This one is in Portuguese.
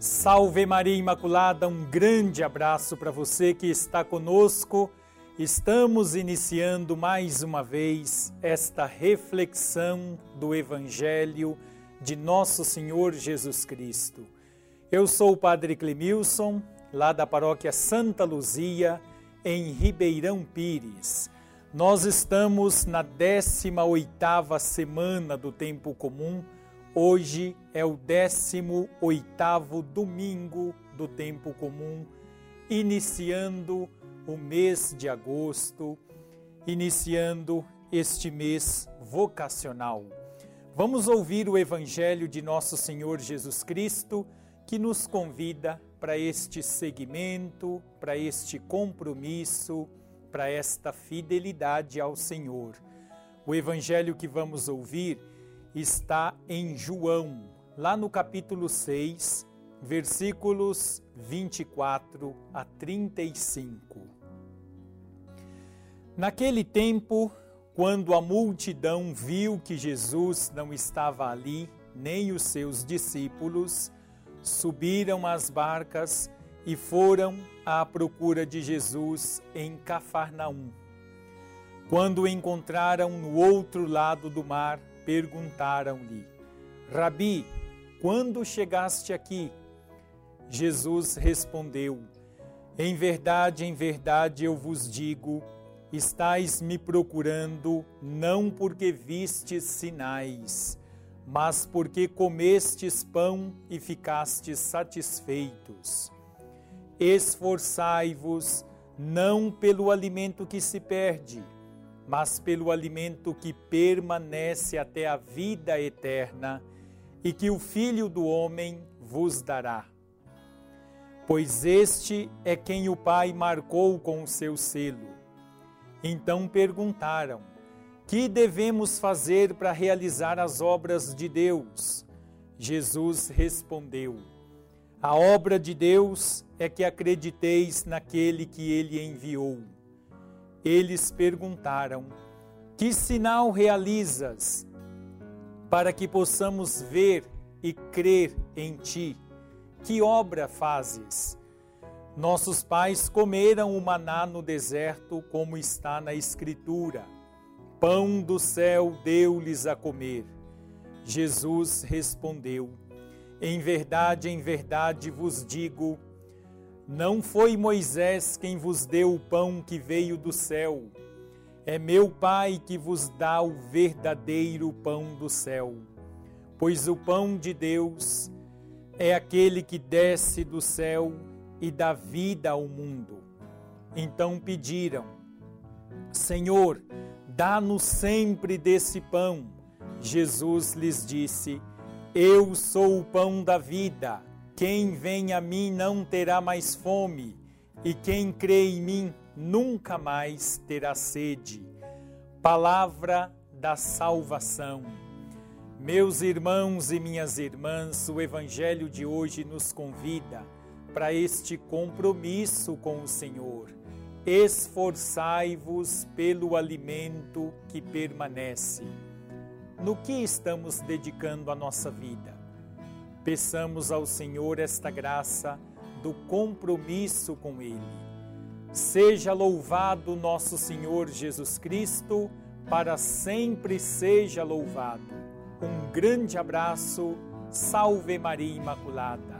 Salve Maria Imaculada, um grande abraço para você que está conosco. Estamos iniciando mais uma vez esta reflexão do Evangelho de Nosso Senhor Jesus Cristo. Eu sou o Padre Clemilson, lá da paróquia Santa Luzia, em Ribeirão Pires. Nós estamos na 18ª semana do tempo comum Hoje é o 18º domingo do tempo comum, iniciando o mês de agosto, iniciando este mês vocacional. Vamos ouvir o evangelho de nosso Senhor Jesus Cristo, que nos convida para este segmento, para este compromisso, para esta fidelidade ao Senhor. O evangelho que vamos ouvir está em João, lá no capítulo 6, versículos 24 a 35. Naquele tempo, quando a multidão viu que Jesus não estava ali, nem os seus discípulos, subiram às barcas e foram à procura de Jesus em Cafarnaum. Quando o encontraram no outro lado do mar, perguntaram-lhe: Rabi, quando chegaste aqui? Jesus respondeu: Em verdade, em verdade eu vos digo, estais me procurando não porque vistes sinais, mas porque comestes pão e ficastes satisfeitos. Esforçai-vos não pelo alimento que se perde, mas pelo alimento que permanece até a vida eterna e que o Filho do Homem vos dará. Pois este é quem o Pai marcou com o seu selo. Então perguntaram: Que devemos fazer para realizar as obras de Deus? Jesus respondeu: A obra de Deus é que acrediteis naquele que ele enviou. Eles perguntaram: Que sinal realizas para que possamos ver e crer em ti? Que obra fazes? Nossos pais comeram o maná no deserto, como está na Escritura. Pão do céu deu-lhes a comer. Jesus respondeu: Em verdade, em verdade vos digo, não foi Moisés quem vos deu o pão que veio do céu. É meu Pai que vos dá o verdadeiro pão do céu. Pois o pão de Deus é aquele que desce do céu e dá vida ao mundo. Então pediram: Senhor, dá-nos sempre desse pão. Jesus lhes disse: Eu sou o pão da vida. Quem vem a mim não terá mais fome, e quem crê em mim nunca mais terá sede. Palavra da salvação. Meus irmãos e minhas irmãs, o Evangelho de hoje nos convida para este compromisso com o Senhor. Esforçai-vos pelo alimento que permanece. No que estamos dedicando a nossa vida? Peçamos ao Senhor esta graça do compromisso com Ele. Seja louvado nosso Senhor Jesus Cristo, para sempre seja louvado. Um grande abraço, salve Maria Imaculada.